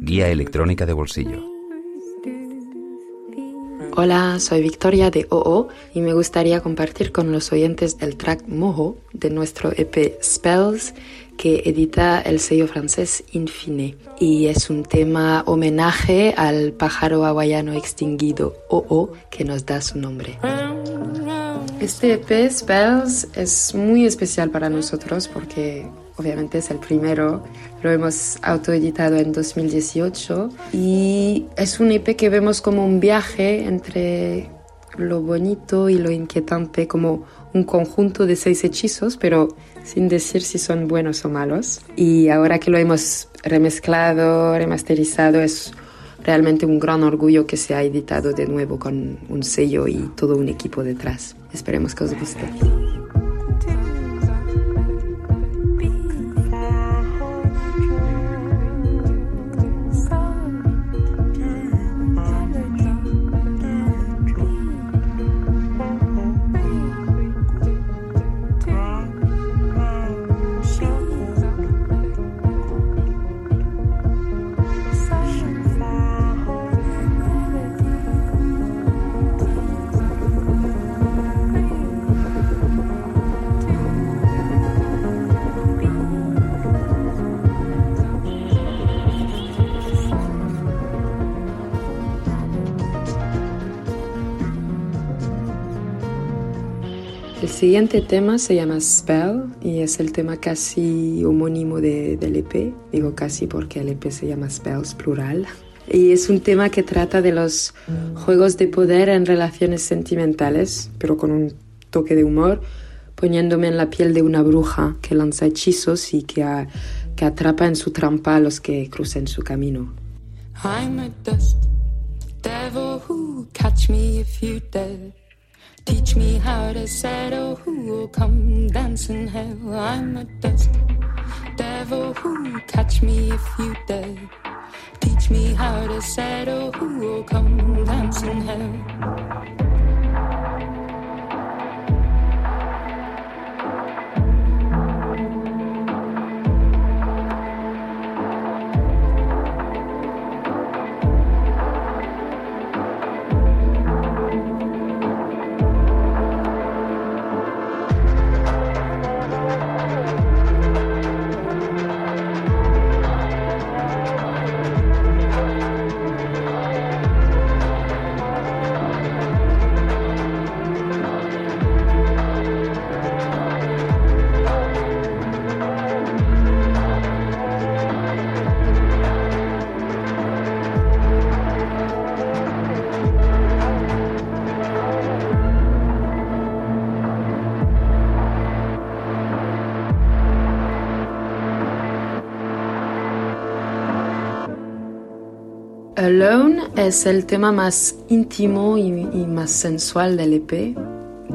Guía electrónica de bolsillo. Hola, soy Victoria de OO y me gustaría compartir con los oyentes el track Mojo de nuestro EP Spells que edita el sello francés Infine y es un tema homenaje al pájaro hawaiano extinguido OO que nos da su nombre. Este EP Spells es muy especial para nosotros porque obviamente es el primero, lo hemos autoeditado en 2018 y es un EP que vemos como un viaje entre lo bonito y lo inquietante, como un conjunto de seis hechizos, pero sin decir si son buenos o malos. Y ahora que lo hemos remezclado, remasterizado, es realmente un gran orgullo que se ha editado de nuevo con un sello y todo un equipo detrás. Esperemos que os guste. El siguiente tema se llama Spell y es el tema casi homónimo de, del EP. Digo casi porque el EP se llama Spells plural. Y es un tema que trata de los juegos de poder en relaciones sentimentales, pero con un toque de humor, poniéndome en la piel de una bruja que lanza hechizos y que, que atrapa en su trampa a los que crucen su camino. I'm a dust devil who catch me if you dare. Teach me how to settle who will come dance in hell. I'm a dust devil who catch me if you dare. Teach me how to settle who will come dance in hell. Alone es el tema más íntimo y, más sensual del EP,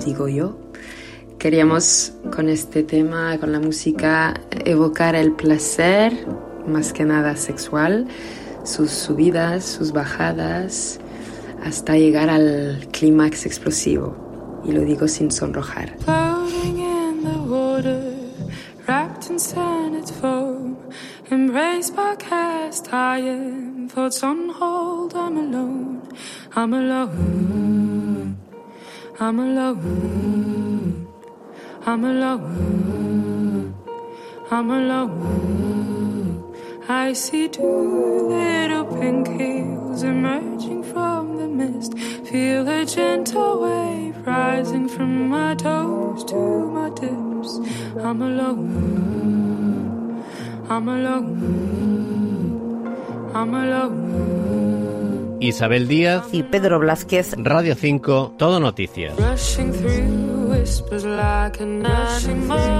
digo yo. Queríamos con este tema, con la música, evocar el placer, más que nada sexual, sus subidas, sus bajadas, hasta llegar al clímax explosivo. Y lo digo sin sonrojar. Embraced by cast iron, thoughts on hold. I'm alone, I'm alone, I'm alone, I'm alone, I'm alone. I see two little pink heels emerging from the mist. Feel a gentle wave rising from my toes to my tips. I'm alone. I'm alone. I'm alone. Isabel Díaz y Pedro Blázquez. Radio 5, Todo Noticias. Rushing through whispers like an animal,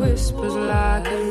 whispers like an